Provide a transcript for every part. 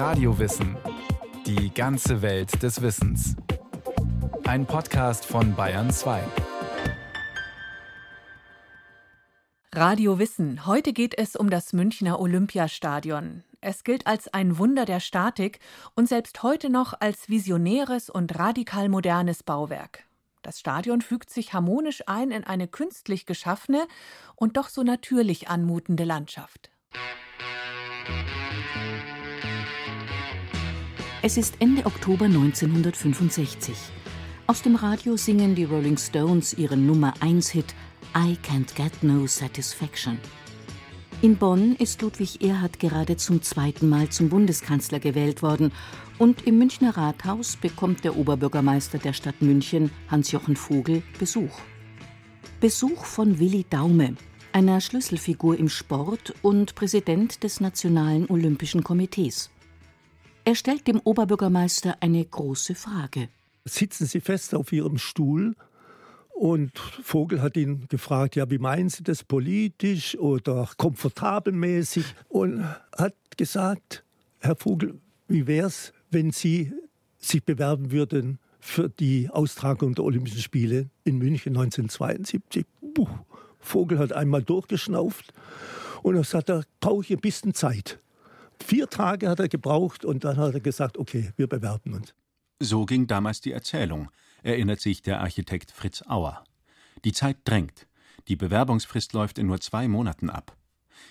Radiowissen. Die ganze Welt des Wissens. Ein Podcast von Bayern 2. Radio Wissen. Heute geht es um das Münchner Olympiastadion. Es gilt als ein Wunder der Statik und selbst heute noch als visionäres und radikal modernes Bauwerk. Das Stadion fügt sich harmonisch ein in eine künstlich geschaffene und doch so natürlich anmutende Landschaft. Es ist Ende Oktober 1965. Aus dem Radio singen die Rolling Stones ihren Nummer 1 Hit I Can't Get No Satisfaction. In Bonn ist Ludwig Erhard gerade zum zweiten Mal zum Bundeskanzler gewählt worden und im Münchner Rathaus bekommt der Oberbürgermeister der Stadt München, Hans-Jochen Vogel, Besuch. Besuch von Willi Daume, einer Schlüsselfigur im Sport und Präsident des Nationalen Olympischen Komitees. Er stellt dem Oberbürgermeister eine große Frage. Sitzen Sie fest auf Ihrem Stuhl? Und Vogel hat ihn gefragt, ja, wie meinen Sie das politisch oder komfortabelmäßig? Und hat gesagt, Herr Vogel, wie wäre es, wenn Sie sich bewerben würden für die Austragung der Olympischen Spiele in München 1972? Puh. Vogel hat einmal durchgeschnauft und er sagt, da brauche ich ein bisschen Zeit. Vier Tage hat er gebraucht und dann hat er gesagt, okay, wir bewerben uns. So ging damals die Erzählung, erinnert sich der Architekt Fritz Auer. Die Zeit drängt. Die Bewerbungsfrist läuft in nur zwei Monaten ab.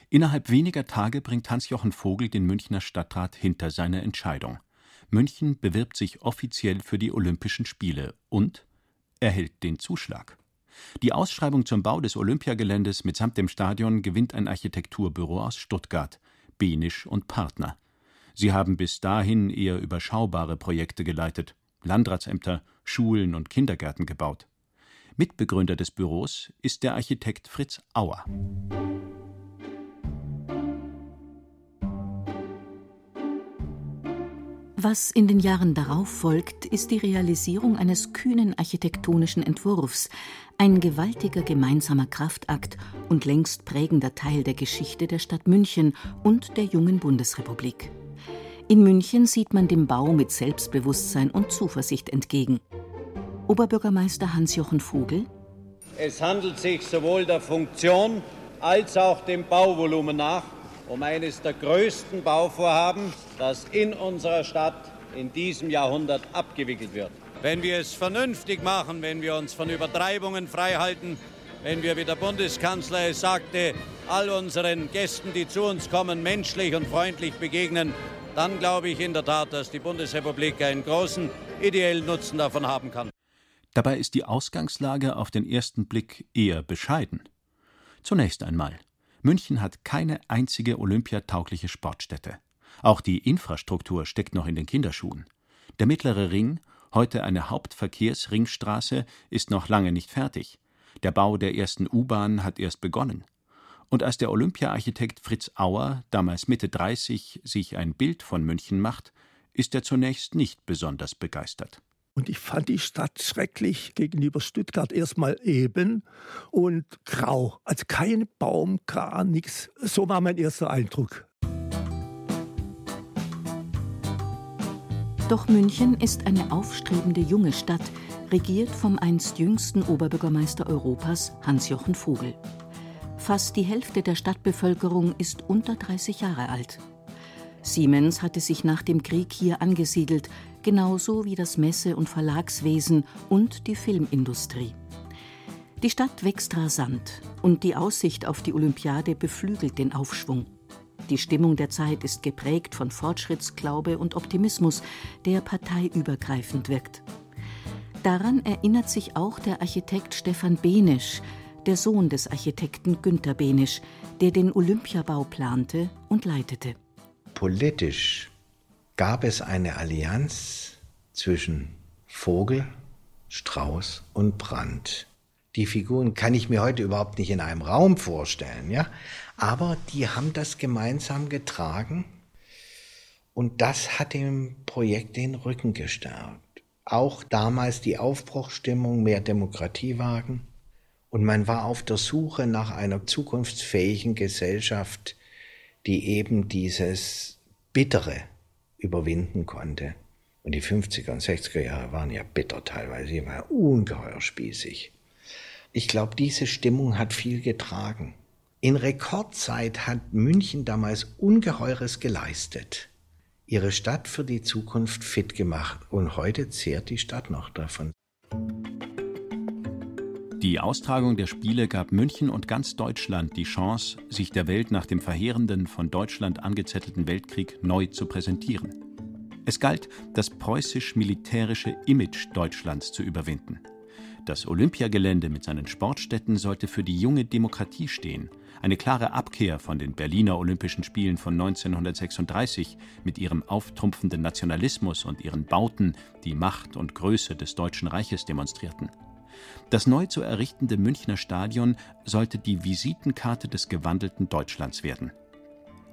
Innerhalb weniger Tage bringt Hans-Jochen Vogel den Münchner Stadtrat hinter seine Entscheidung. München bewirbt sich offiziell für die Olympischen Spiele und erhält den Zuschlag. Die Ausschreibung zum Bau des Olympiageländes mitsamt dem Stadion gewinnt ein Architekturbüro aus Stuttgart. Benisch und Partner. Sie haben bis dahin eher überschaubare Projekte geleitet, Landratsämter, Schulen und Kindergärten gebaut. Mitbegründer des Büros ist der Architekt Fritz Auer. Was in den Jahren darauf folgt, ist die Realisierung eines kühnen architektonischen Entwurfs, ein gewaltiger gemeinsamer Kraftakt und längst prägender Teil der Geschichte der Stadt München und der jungen Bundesrepublik. In München sieht man dem Bau mit Selbstbewusstsein und Zuversicht entgegen. Oberbürgermeister Hans-Jochen Vogel. Es handelt sich sowohl der Funktion als auch dem Bauvolumen nach um eines der größten Bauvorhaben, das in unserer Stadt in diesem Jahrhundert abgewickelt wird. Wenn wir es vernünftig machen, wenn wir uns von Übertreibungen freihalten, wenn wir, wie der Bundeskanzler es sagte, all unseren Gästen, die zu uns kommen, menschlich und freundlich begegnen, dann glaube ich in der Tat, dass die Bundesrepublik einen großen ideellen Nutzen davon haben kann. Dabei ist die Ausgangslage auf den ersten Blick eher bescheiden. Zunächst einmal. München hat keine einzige olympiataugliche Sportstätte. Auch die Infrastruktur steckt noch in den Kinderschuhen. Der mittlere Ring, heute eine Hauptverkehrsringstraße, ist noch lange nicht fertig. Der Bau der ersten U-Bahn hat erst begonnen. Und als der Olympiaarchitekt Fritz Auer, damals Mitte 30, sich ein Bild von München macht, ist er zunächst nicht besonders begeistert. Und ich fand die Stadt schrecklich gegenüber Stuttgart erstmal eben und grau. Also kein Baum, gar nichts. So war mein erster Eindruck. Doch München ist eine aufstrebende junge Stadt, regiert vom einst jüngsten Oberbürgermeister Europas, Hans-Jochen Vogel. Fast die Hälfte der Stadtbevölkerung ist unter 30 Jahre alt. Siemens hatte sich nach dem Krieg hier angesiedelt, genauso wie das Messe- und Verlagswesen und die Filmindustrie. Die Stadt wächst rasant und die Aussicht auf die Olympiade beflügelt den Aufschwung. Die Stimmung der Zeit ist geprägt von Fortschrittsglaube und Optimismus, der parteiübergreifend wirkt. Daran erinnert sich auch der Architekt Stefan Benisch, der Sohn des Architekten Günter Benisch, der den Olympiabau plante und leitete. Politisch gab es eine Allianz zwischen Vogel, Strauß und Brandt. Die Figuren kann ich mir heute überhaupt nicht in einem Raum vorstellen, ja, aber die haben das gemeinsam getragen und das hat dem Projekt den Rücken gestärkt. Auch damals die Aufbruchstimmung, mehr Demokratie wagen und man war auf der Suche nach einer zukunftsfähigen Gesellschaft, die eben dieses Bittere überwinden konnte. Und die 50er und 60er Jahre waren ja bitter teilweise, sie waren ungeheuer spießig. Ich glaube, diese Stimmung hat viel getragen. In Rekordzeit hat München damals Ungeheures geleistet, ihre Stadt für die Zukunft fit gemacht und heute zehrt die Stadt noch davon. Die Austragung der Spiele gab München und ganz Deutschland die Chance, sich der Welt nach dem verheerenden, von Deutschland angezettelten Weltkrieg neu zu präsentieren. Es galt, das preußisch-militärische Image Deutschlands zu überwinden. Das Olympiagelände mit seinen Sportstätten sollte für die junge Demokratie stehen, eine klare Abkehr von den Berliner Olympischen Spielen von 1936 mit ihrem auftrumpfenden Nationalismus und ihren Bauten, die Macht und Größe des Deutschen Reiches demonstrierten. Das neu zu errichtende Münchner Stadion sollte die Visitenkarte des gewandelten Deutschlands werden.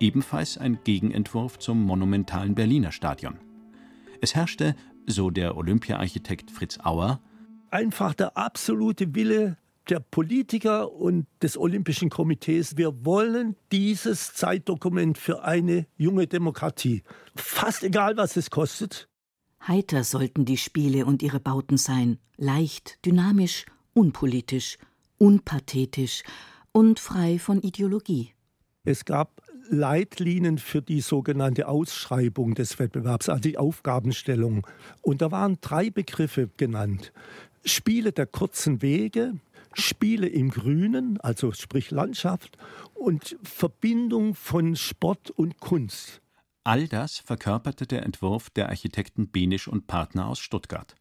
Ebenfalls ein Gegenentwurf zum monumentalen Berliner Stadion. Es herrschte, so der Olympiaarchitekt Fritz Auer, einfach der absolute Wille der Politiker und des Olympischen Komitees. Wir wollen dieses Zeitdokument für eine junge Demokratie. Fast egal, was es kostet. Heiter sollten die Spiele und ihre Bauten sein, leicht, dynamisch, unpolitisch, unpathetisch und frei von Ideologie. Es gab Leitlinien für die sogenannte Ausschreibung des Wettbewerbs, also die Aufgabenstellung. Und da waren drei Begriffe genannt. Spiele der kurzen Wege, Spiele im Grünen, also sprich Landschaft, und Verbindung von Sport und Kunst. All das verkörperte der Entwurf der Architekten Benisch und Partner aus Stuttgart.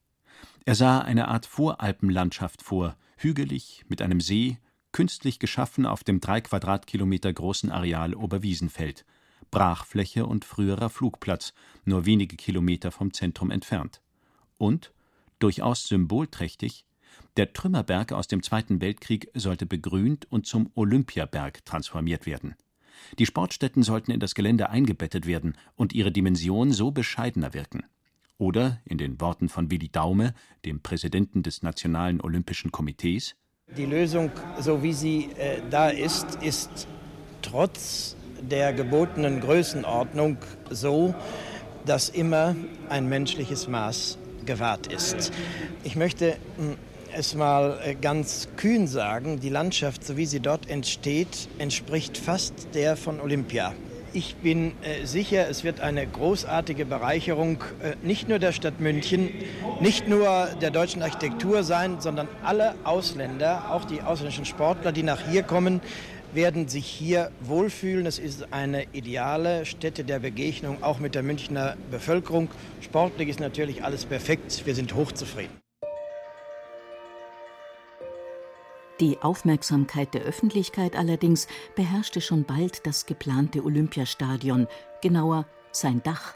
Er sah eine Art Voralpenlandschaft vor, hügelig, mit einem See, künstlich geschaffen auf dem drei Quadratkilometer großen Areal Oberwiesenfeld, Brachfläche und früherer Flugplatz, nur wenige Kilometer vom Zentrum entfernt. Und durchaus symbolträchtig, der Trümmerberg aus dem Zweiten Weltkrieg sollte begrünt und zum Olympiaberg transformiert werden. Die Sportstätten sollten in das Gelände eingebettet werden und ihre Dimension so bescheidener wirken. Oder, in den Worten von Willi Daume, dem Präsidenten des Nationalen Olympischen Komitees, die Lösung, so wie sie äh, da ist, ist trotz der gebotenen Größenordnung so, dass immer ein menschliches Maß gewahrt ist. Ich möchte hm, es mal äh, ganz kühn sagen, die Landschaft, so wie sie dort entsteht, entspricht fast der von Olympia. Ich bin äh, sicher, es wird eine großartige Bereicherung äh, nicht nur der Stadt München, nicht nur der deutschen Architektur sein, sondern alle Ausländer, auch die ausländischen Sportler, die nach hier kommen, werden sich hier wohlfühlen. Es ist eine ideale Stätte der Begegnung, auch mit der Münchner Bevölkerung. Sportlich ist natürlich alles perfekt. Wir sind hochzufrieden. Die Aufmerksamkeit der Öffentlichkeit allerdings beherrschte schon bald das geplante Olympiastadion, genauer sein Dach.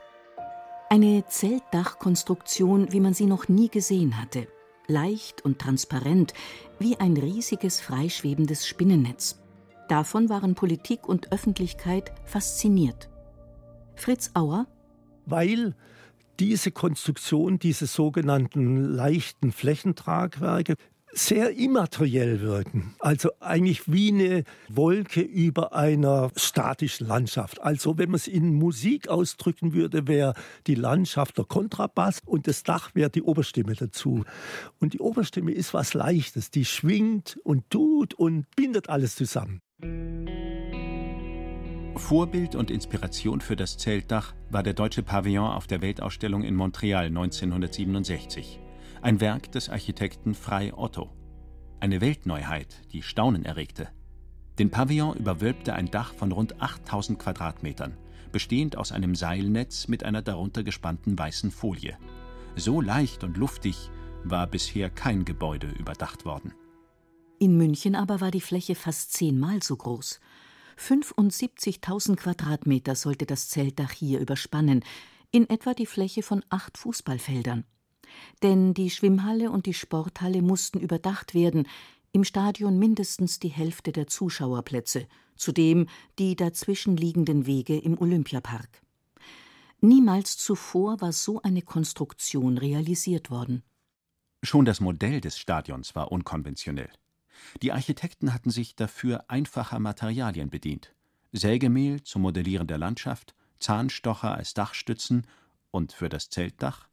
Eine Zeltdachkonstruktion, wie man sie noch nie gesehen hatte. Leicht und transparent, wie ein riesiges freischwebendes Spinnennetz. Davon waren Politik und Öffentlichkeit fasziniert. Fritz Auer Weil diese Konstruktion, diese sogenannten leichten Flächentragwerke, sehr immateriell wirken. Also eigentlich wie eine Wolke über einer statischen Landschaft. Also wenn man es in Musik ausdrücken würde, wäre die Landschaft der Kontrabass und das Dach wäre die Oberstimme dazu. Und die Oberstimme ist was Leichtes, die schwingt und tut und bindet alles zusammen. Vorbild und Inspiration für das Zeltdach war der deutsche Pavillon auf der Weltausstellung in Montreal 1967. Ein Werk des Architekten Frei Otto. Eine Weltneuheit, die Staunen erregte. Den Pavillon überwölbte ein Dach von rund 8000 Quadratmetern, bestehend aus einem Seilnetz mit einer darunter gespannten weißen Folie. So leicht und luftig war bisher kein Gebäude überdacht worden. In München aber war die Fläche fast zehnmal so groß. 75.000 Quadratmeter sollte das Zeltdach hier überspannen, in etwa die Fläche von acht Fußballfeldern. Denn die Schwimmhalle und die Sporthalle mussten überdacht werden, im Stadion mindestens die Hälfte der Zuschauerplätze, zudem die dazwischen liegenden Wege im Olympiapark. Niemals zuvor war so eine Konstruktion realisiert worden. Schon das Modell des Stadions war unkonventionell. Die Architekten hatten sich dafür einfacher Materialien bedient: Sägemehl zum Modellieren der Landschaft, Zahnstocher als Dachstützen und für das Zeltdach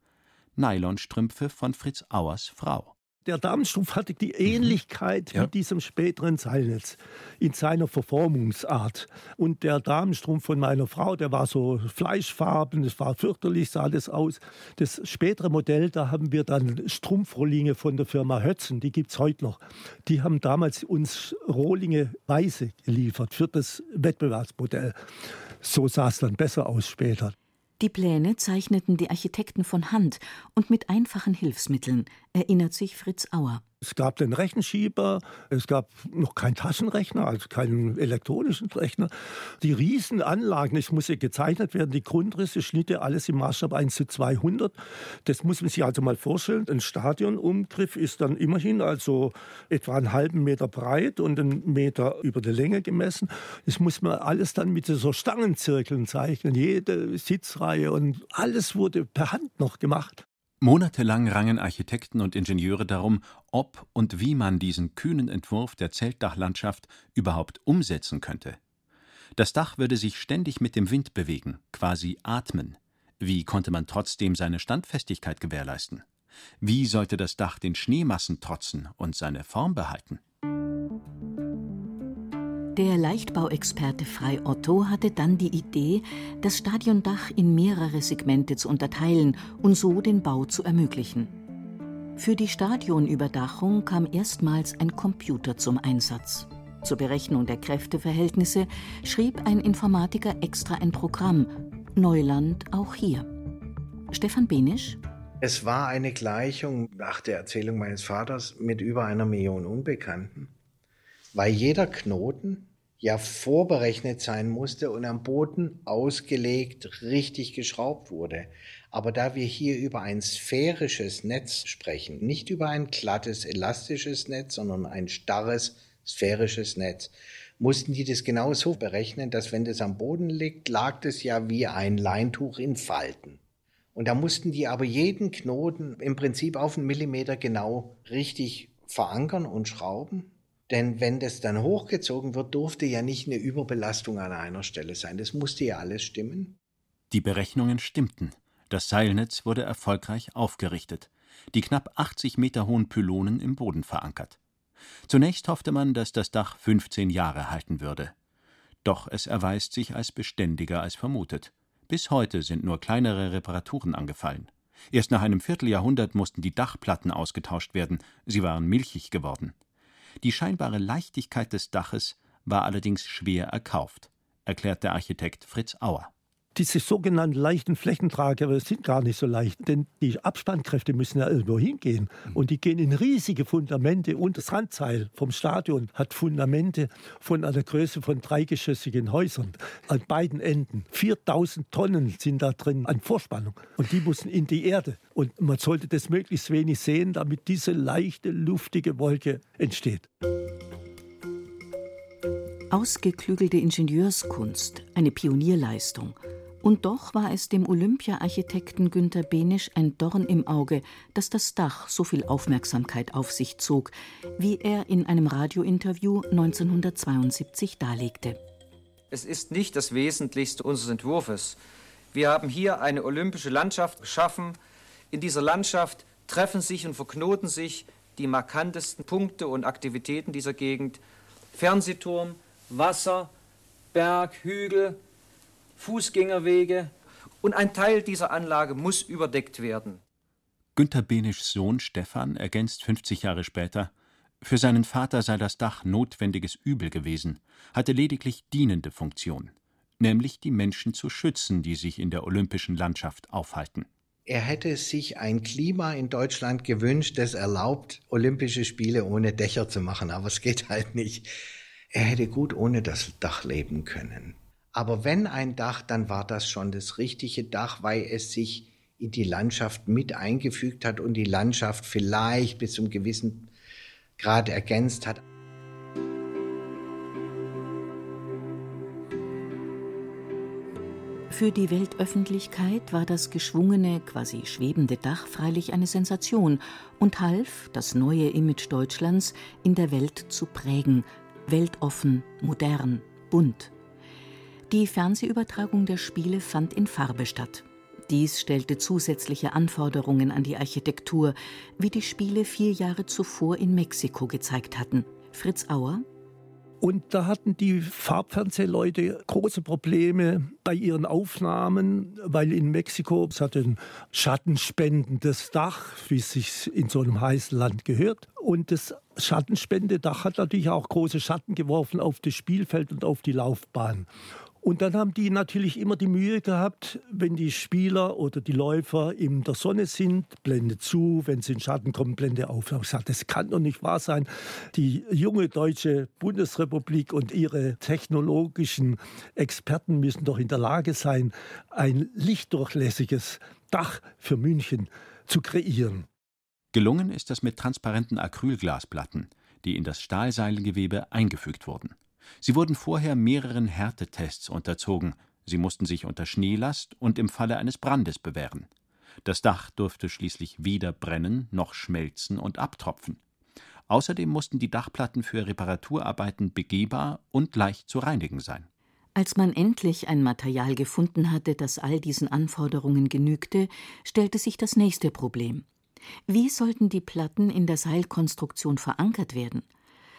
Nylonstrümpfe von Fritz Auers Frau. Der Darmstrumpf hatte die Ähnlichkeit mhm. ja. mit diesem späteren Seilnetz in seiner Verformungsart. Und der Darmstrumpf von meiner Frau, der war so fleischfarben, das war fürchterlich, sah das aus. Das spätere Modell, da haben wir dann Strumpfrohlinge von der Firma Hötzen, die gibt es heute noch. Die haben damals uns Rohlinge Weiße geliefert für das Wettbewerbsmodell. So sah es dann besser aus später. Die Pläne zeichneten die Architekten von Hand und mit einfachen Hilfsmitteln, erinnert sich Fritz Auer. Es gab den Rechenschieber, es gab noch keinen Taschenrechner, also keinen elektronischen Rechner. Die Riesenanlagen, es musste gezeichnet werden, die Grundrisse, Schnitte, alles im Maßstab 1 zu 200. Das muss man sich also mal vorstellen. Ein Stadionumgriff ist dann immerhin also etwa einen halben Meter breit und einen Meter über die Länge gemessen. Das muss man alles dann mit so Stangenzirkeln zeichnen, jede Sitzreihe und alles wurde per Hand noch gemacht. Monatelang rangen Architekten und Ingenieure darum, ob und wie man diesen kühnen Entwurf der Zeltdachlandschaft überhaupt umsetzen könnte. Das Dach würde sich ständig mit dem Wind bewegen, quasi atmen. Wie konnte man trotzdem seine Standfestigkeit gewährleisten? Wie sollte das Dach den Schneemassen trotzen und seine Form behalten? Der Leichtbauexperte Frei Otto hatte dann die Idee, das Stadiondach in mehrere Segmente zu unterteilen und so den Bau zu ermöglichen. Für die Stadionüberdachung kam erstmals ein Computer zum Einsatz. Zur Berechnung der Kräfteverhältnisse schrieb ein Informatiker extra ein Programm. Neuland auch hier. Stefan Benisch es war eine Gleichung nach der Erzählung meines Vaters mit über einer Million Unbekannten weil jeder Knoten ja vorberechnet sein musste und am Boden ausgelegt, richtig geschraubt wurde. Aber da wir hier über ein sphärisches Netz sprechen, nicht über ein glattes, elastisches Netz, sondern ein starres, sphärisches Netz, mussten die das genau so berechnen, dass wenn das am Boden liegt, lag das ja wie ein Leintuch in Falten. Und da mussten die aber jeden Knoten im Prinzip auf einen Millimeter genau richtig verankern und schrauben. Denn wenn das dann hochgezogen wird, durfte ja nicht eine Überbelastung an einer Stelle sein. Das musste ja alles stimmen. Die Berechnungen stimmten. Das Seilnetz wurde erfolgreich aufgerichtet, die knapp 80 Meter hohen Pylonen im Boden verankert. Zunächst hoffte man, dass das Dach 15 Jahre halten würde. Doch es erweist sich als beständiger als vermutet. Bis heute sind nur kleinere Reparaturen angefallen. Erst nach einem Vierteljahrhundert mussten die Dachplatten ausgetauscht werden, sie waren milchig geworden. Die scheinbare Leichtigkeit des Daches war allerdings schwer erkauft, erklärt der Architekt Fritz Auer. Diese sogenannten leichten Flächenträger sind gar nicht so leicht, denn die Abspannkräfte müssen ja irgendwo hingehen. Und die gehen in riesige Fundamente. Und das Randseil vom Stadion hat Fundamente von einer Größe von dreigeschossigen Häusern an beiden Enden. 4000 Tonnen sind da drin an Vorspannung. Und die müssen in die Erde. Und man sollte das möglichst wenig sehen, damit diese leichte, luftige Wolke entsteht. Ausgeklügelte Ingenieurskunst, eine Pionierleistung – und doch war es dem Olympia-Architekten Günter Benisch ein Dorn im Auge, dass das Dach so viel Aufmerksamkeit auf sich zog, wie er in einem Radiointerview 1972 darlegte. Es ist nicht das Wesentlichste unseres Entwurfs. Wir haben hier eine olympische Landschaft geschaffen. In dieser Landschaft treffen sich und verknoten sich die markantesten Punkte und Aktivitäten dieser Gegend. Fernsehturm, Wasser, Berg, Hügel, Fußgängerwege und ein Teil dieser Anlage muss überdeckt werden. Günter Benischs Sohn Stefan ergänzt 50 Jahre später, für seinen Vater sei das Dach notwendiges Übel gewesen, hatte lediglich dienende Funktion, nämlich die Menschen zu schützen, die sich in der olympischen Landschaft aufhalten. Er hätte sich ein Klima in Deutschland gewünscht, das erlaubt, Olympische Spiele ohne Dächer zu machen, aber es geht halt nicht. Er hätte gut ohne das Dach leben können. Aber wenn ein Dach, dann war das schon das richtige Dach, weil es sich in die Landschaft mit eingefügt hat und die Landschaft vielleicht bis zum gewissen Grad ergänzt hat. Für die Weltöffentlichkeit war das geschwungene, quasi schwebende Dach freilich eine Sensation und half, das neue Image Deutschlands in der Welt zu prägen, weltoffen, modern, bunt. Die Fernsehübertragung der Spiele fand in Farbe statt. Dies stellte zusätzliche Anforderungen an die Architektur, wie die Spiele vier Jahre zuvor in Mexiko gezeigt hatten. Fritz Auer und da hatten die Farbfernsehleute große Probleme bei ihren Aufnahmen, weil in Mexiko es hat ein schattenspendendes Dach, wie es sich in so einem heißen Land gehört. Und das Schattenspendedach hat natürlich auch große Schatten geworfen auf das Spielfeld und auf die Laufbahn. Und dann haben die natürlich immer die Mühe gehabt, wenn die Spieler oder die Läufer in der Sonne sind, Blende zu, wenn sie in Schatten kommen, Blende auf. Ich gesagt, das kann doch nicht wahr sein. Die junge deutsche Bundesrepublik und ihre technologischen Experten müssen doch in der Lage sein, ein lichtdurchlässiges Dach für München zu kreieren. Gelungen ist das mit transparenten Acrylglasplatten, die in das Stahlseilengewebe eingefügt wurden. Sie wurden vorher mehreren Härtetests unterzogen, sie mussten sich unter Schneelast und im Falle eines Brandes bewähren. Das Dach durfte schließlich weder brennen noch schmelzen und abtropfen. Außerdem mussten die Dachplatten für Reparaturarbeiten begehbar und leicht zu reinigen sein. Als man endlich ein Material gefunden hatte, das all diesen Anforderungen genügte, stellte sich das nächste Problem. Wie sollten die Platten in der Seilkonstruktion verankert werden?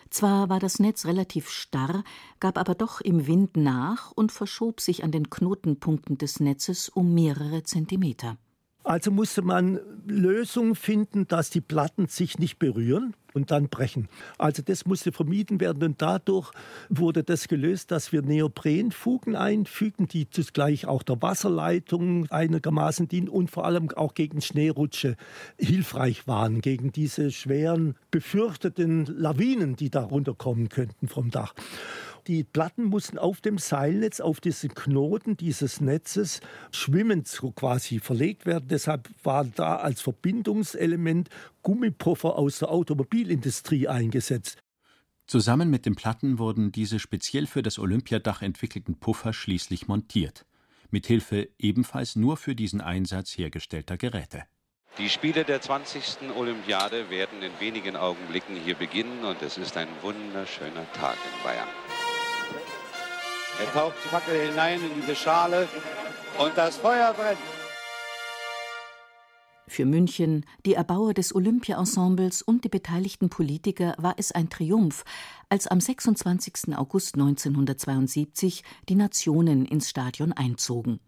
Zwar war das Netz relativ starr, gab aber doch im Wind nach und verschob sich an den Knotenpunkten des Netzes um mehrere Zentimeter. Also musste man Lösungen finden, dass die Platten sich nicht berühren und dann brechen. Also das musste vermieden werden und dadurch wurde das gelöst, dass wir Neoprenfugen einfügen, die zugleich auch der Wasserleitung einigermaßen dienen und vor allem auch gegen Schneerutsche hilfreich waren, gegen diese schweren befürchteten Lawinen, die da runterkommen könnten vom Dach. Die Platten mussten auf dem Seilnetz, auf diesen Knoten dieses Netzes schwimmend so quasi verlegt werden. Deshalb waren da als Verbindungselement Gummipuffer aus der Automobilindustrie eingesetzt. Zusammen mit den Platten wurden diese speziell für das Olympiadach entwickelten Puffer schließlich montiert, mithilfe ebenfalls nur für diesen Einsatz hergestellter Geräte. Die Spiele der 20. Olympiade werden in wenigen Augenblicken hier beginnen und es ist ein wunderschöner Tag in Bayern. Er taucht die Fackel hinein in diese Schale und das Feuer brennt. Für München, die Erbauer des Olympia-Ensembles und die beteiligten Politiker war es ein Triumph, als am 26. August 1972 die Nationen ins Stadion einzogen.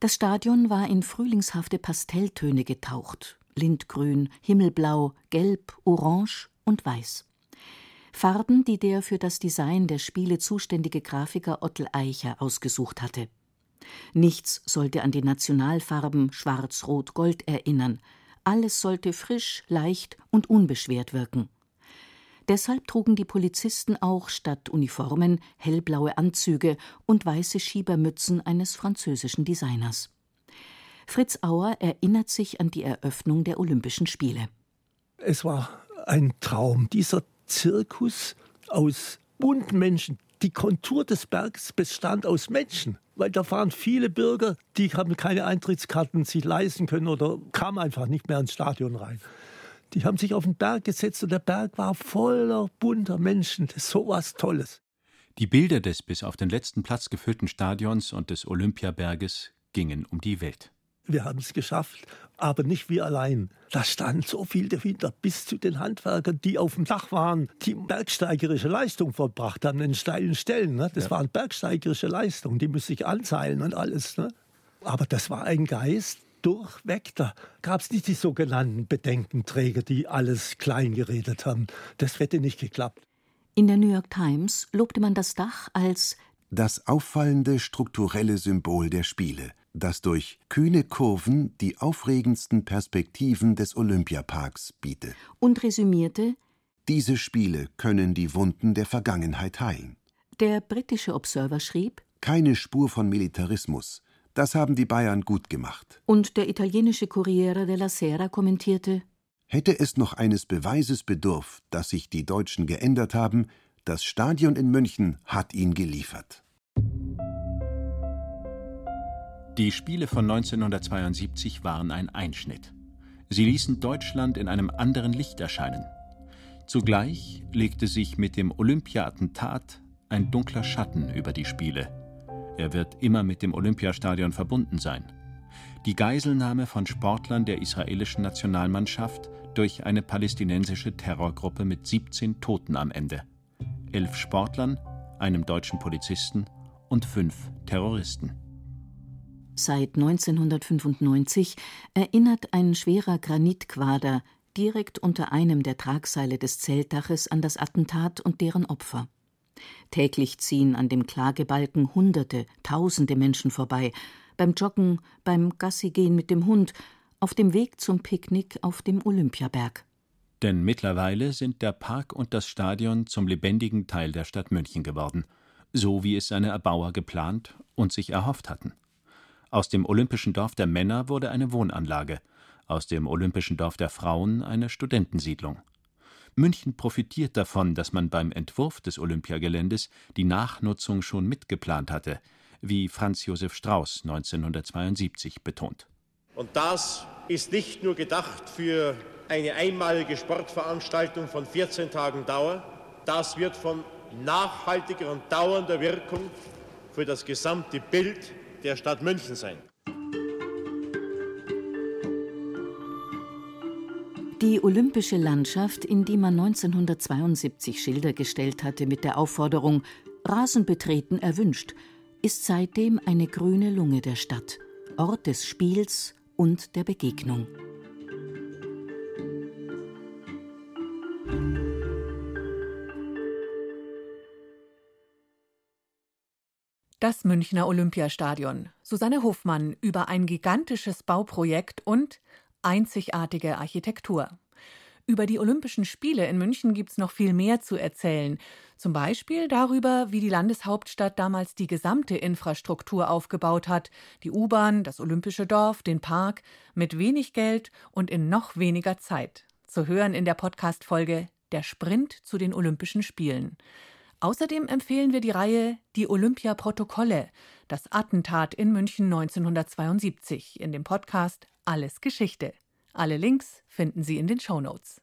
Das Stadion war in frühlingshafte Pastelltöne getaucht: Lindgrün, Himmelblau, Gelb, Orange und Weiß. Farben, die der für das Design der Spiele zuständige Grafiker Ottel Eicher ausgesucht hatte. Nichts sollte an die Nationalfarben Schwarz, Rot, Gold erinnern. Alles sollte frisch, leicht und unbeschwert wirken. Deshalb trugen die Polizisten auch statt Uniformen hellblaue Anzüge und weiße Schiebermützen eines französischen Designers. Fritz Auer erinnert sich an die Eröffnung der Olympischen Spiele. Es war ein Traum. Dieser Zirkus aus bunten Menschen. Die Kontur des Bergs bestand aus Menschen, weil da waren viele Bürger, die haben keine Eintrittskarten sich leisten können oder kamen einfach nicht mehr ins Stadion rein. Die haben sich auf den Berg gesetzt und der Berg war voller bunter Menschen. Das ist so was Tolles. Die Bilder des bis auf den letzten Platz gefüllten Stadions und des Olympiaberges gingen um die Welt. Wir haben es geschafft, aber nicht wir allein. Da stand so viel dahinter, bis zu den Handwerkern, die auf dem Dach waren, die bergsteigerische Leistung vollbracht haben in steilen Stellen. Ne? Das ja. waren bergsteigerische Leistungen, die musste ich anseilen und alles. Ne? Aber das war ein Geist durchweg. Da gab es nicht die sogenannten Bedenkenträger, die alles klein geredet haben. Das hätte nicht geklappt. In der New York Times lobte man das Dach als das auffallende strukturelle Symbol der Spiele – das durch kühne Kurven die aufregendsten Perspektiven des Olympiaparks biete. Und resümierte: Diese Spiele können die Wunden der Vergangenheit heilen. Der britische Observer schrieb: Keine Spur von Militarismus. Das haben die Bayern gut gemacht. Und der italienische Corriere della Sera kommentierte: Hätte es noch eines Beweises bedurft, dass sich die Deutschen geändert haben, das Stadion in München hat ihn geliefert. Die Spiele von 1972 waren ein Einschnitt. Sie ließen Deutschland in einem anderen Licht erscheinen. Zugleich legte sich mit dem Olympia-Attentat ein dunkler Schatten über die Spiele. Er wird immer mit dem Olympiastadion verbunden sein. Die Geiselnahme von Sportlern der israelischen Nationalmannschaft durch eine palästinensische Terrorgruppe mit 17 Toten am Ende. Elf Sportlern, einem deutschen Polizisten und fünf Terroristen. Seit 1995 erinnert ein schwerer Granitquader direkt unter einem der Tragseile des Zeltdaches an das Attentat und deren Opfer. Täglich ziehen an dem Klagebalken Hunderte, Tausende Menschen vorbei, beim Joggen, beim Gassigehen mit dem Hund, auf dem Weg zum Picknick auf dem Olympiaberg. Denn mittlerweile sind der Park und das Stadion zum lebendigen Teil der Stadt München geworden, so wie es seine Erbauer geplant und sich erhofft hatten. Aus dem Olympischen Dorf der Männer wurde eine Wohnanlage, aus dem Olympischen Dorf der Frauen eine Studentensiedlung. München profitiert davon, dass man beim Entwurf des Olympiageländes die Nachnutzung schon mitgeplant hatte, wie Franz Josef Strauß 1972 betont. Und das ist nicht nur gedacht für eine einmalige Sportveranstaltung von 14 Tagen Dauer, das wird von nachhaltiger und dauernder Wirkung für das gesamte Bild der Stadt München sein. Die olympische Landschaft, in die man 1972 Schilder gestellt hatte mit der Aufforderung Rasen betreten erwünscht, ist seitdem eine grüne Lunge der Stadt, Ort des Spiels und der Begegnung. Das Münchner Olympiastadion. Susanne Hofmann über ein gigantisches Bauprojekt und einzigartige Architektur. Über die Olympischen Spiele in München gibt es noch viel mehr zu erzählen. Zum Beispiel darüber, wie die Landeshauptstadt damals die gesamte Infrastruktur aufgebaut hat. Die U-Bahn, das Olympische Dorf, den Park, mit wenig Geld und in noch weniger Zeit. Zu hören in der Podcast-Folge Der Sprint zu den Olympischen Spielen. Außerdem empfehlen wir die Reihe Die Olympia-Protokolle, das Attentat in München 1972 in dem Podcast Alles Geschichte. Alle Links finden Sie in den Show Notes.